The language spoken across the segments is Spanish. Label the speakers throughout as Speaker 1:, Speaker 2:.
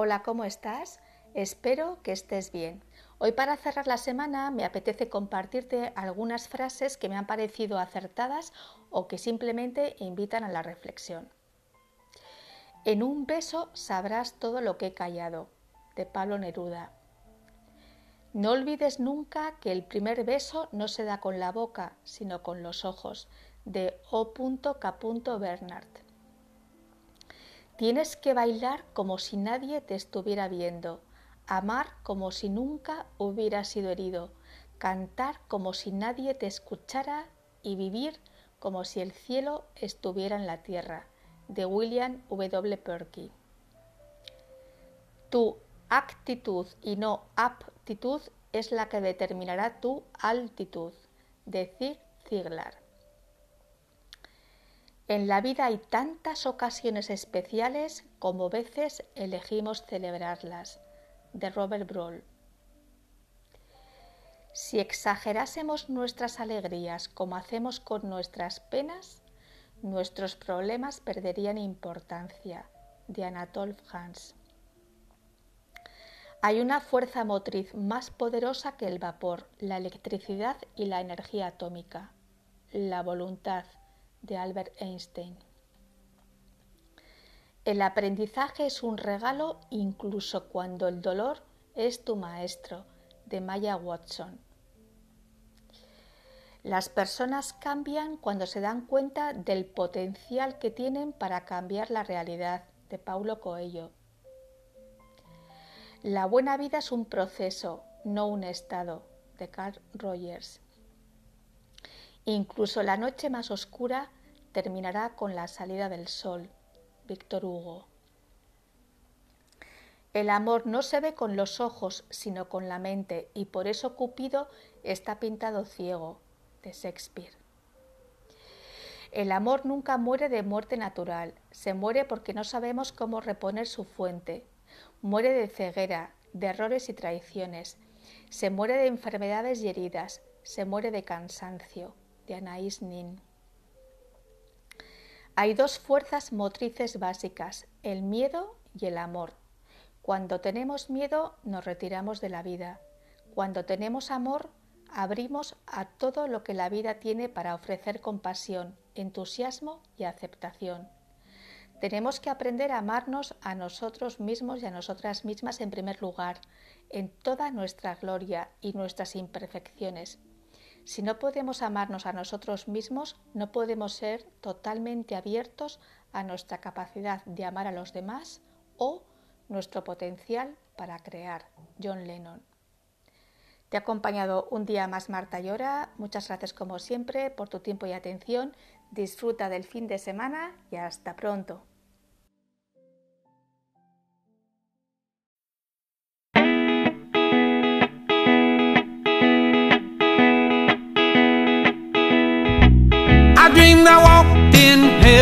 Speaker 1: Hola, ¿cómo estás? Espero que estés bien. Hoy para cerrar la semana me apetece compartirte algunas frases que me han parecido acertadas o que simplemente invitan a la reflexión. En un beso sabrás todo lo que he callado, de Pablo Neruda. No olvides nunca que el primer beso no se da con la boca, sino con los ojos, de O.K. Bernard. Tienes que bailar como si nadie te estuviera viendo, amar como si nunca hubieras sido herido, cantar como si nadie te escuchara y vivir como si el cielo estuviera en la tierra, de William W. Perky. Tu actitud y no aptitud es la que determinará tu altitud, de Zig Ziglar. En la vida hay tantas ocasiones especiales como veces elegimos celebrarlas. De Robert Broll. Si exagerásemos nuestras alegrías como hacemos con nuestras penas, nuestros problemas perderían importancia. De Anatole France. Hay una fuerza motriz más poderosa que el vapor, la electricidad y la energía atómica, la voluntad de Albert Einstein. El aprendizaje es un regalo incluso cuando el dolor es tu maestro, de Maya Watson. Las personas cambian cuando se dan cuenta del potencial que tienen para cambiar la realidad, de Paulo Coelho. La buena vida es un proceso, no un estado, de Carl Rogers. Incluso la noche más oscura terminará con la salida del sol. Víctor Hugo. El amor no se ve con los ojos, sino con la mente, y por eso Cupido está pintado ciego, de Shakespeare. El amor nunca muere de muerte natural, se muere porque no sabemos cómo reponer su fuente, muere de ceguera, de errores y traiciones, se muere de enfermedades y heridas, se muere de cansancio, de Anaïs Nin. Hay dos fuerzas motrices básicas, el miedo y el amor. Cuando tenemos miedo nos retiramos de la vida. Cuando tenemos amor abrimos a todo lo que la vida tiene para ofrecer compasión, entusiasmo y aceptación. Tenemos que aprender a amarnos a nosotros mismos y a nosotras mismas en primer lugar, en toda nuestra gloria y nuestras imperfecciones. Si no podemos amarnos a nosotros mismos, no podemos ser totalmente abiertos a nuestra capacidad de amar a los demás o nuestro potencial para crear. John Lennon. Te ha acompañado un día más Marta Llora. Muchas gracias como siempre por tu tiempo y atención. Disfruta del fin de semana y hasta pronto.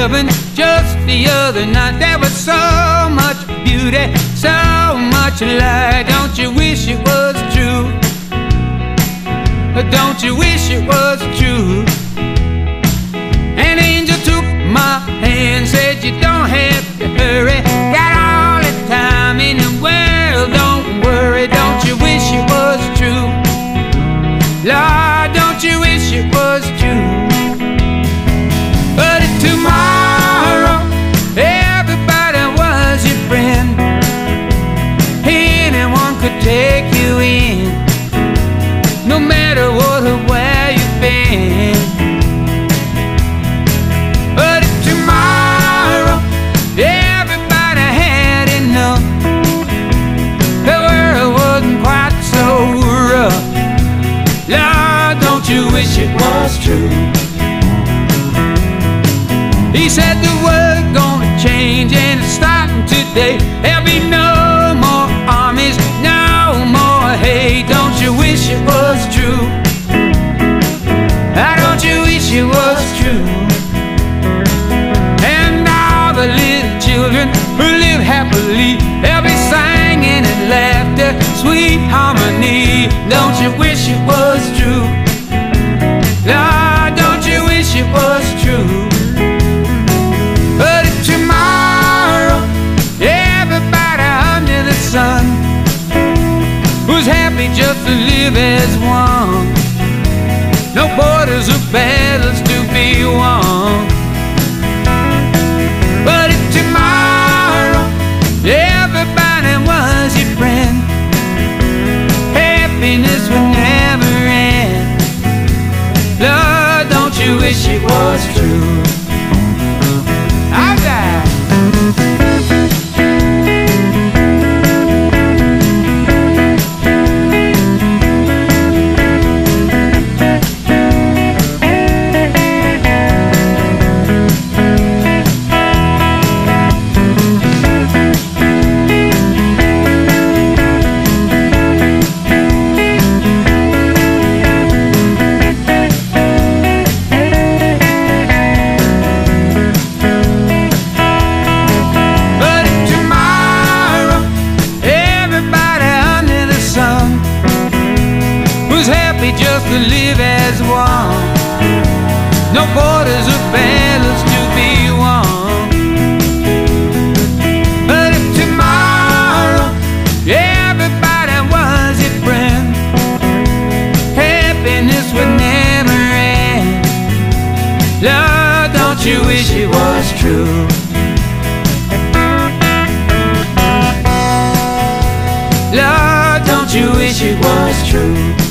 Speaker 1: Heaven just the other night. There was so much beauty, so much light. Don't you wish it was true? Don't you wish it was true? An angel took my hand, said you don't have He said the world gonna change and it's starting today. There'll be no more armies, no more hate. Don't you wish it was true? Why don't you wish it was true? And all the little children who live happily, they'll be singing and laughter, sweet harmony. Don't you wish it was true? is one No borders or battles to be won. But if tomorrow everybody was your
Speaker 2: friend, happiness would never end. Lord, don't you wish it was true? Live as one. No borders or battles to be won. But if tomorrow everybody was your friend, happiness would never end. Lord, don't you wish it was true? Lord, don't you wish it was true.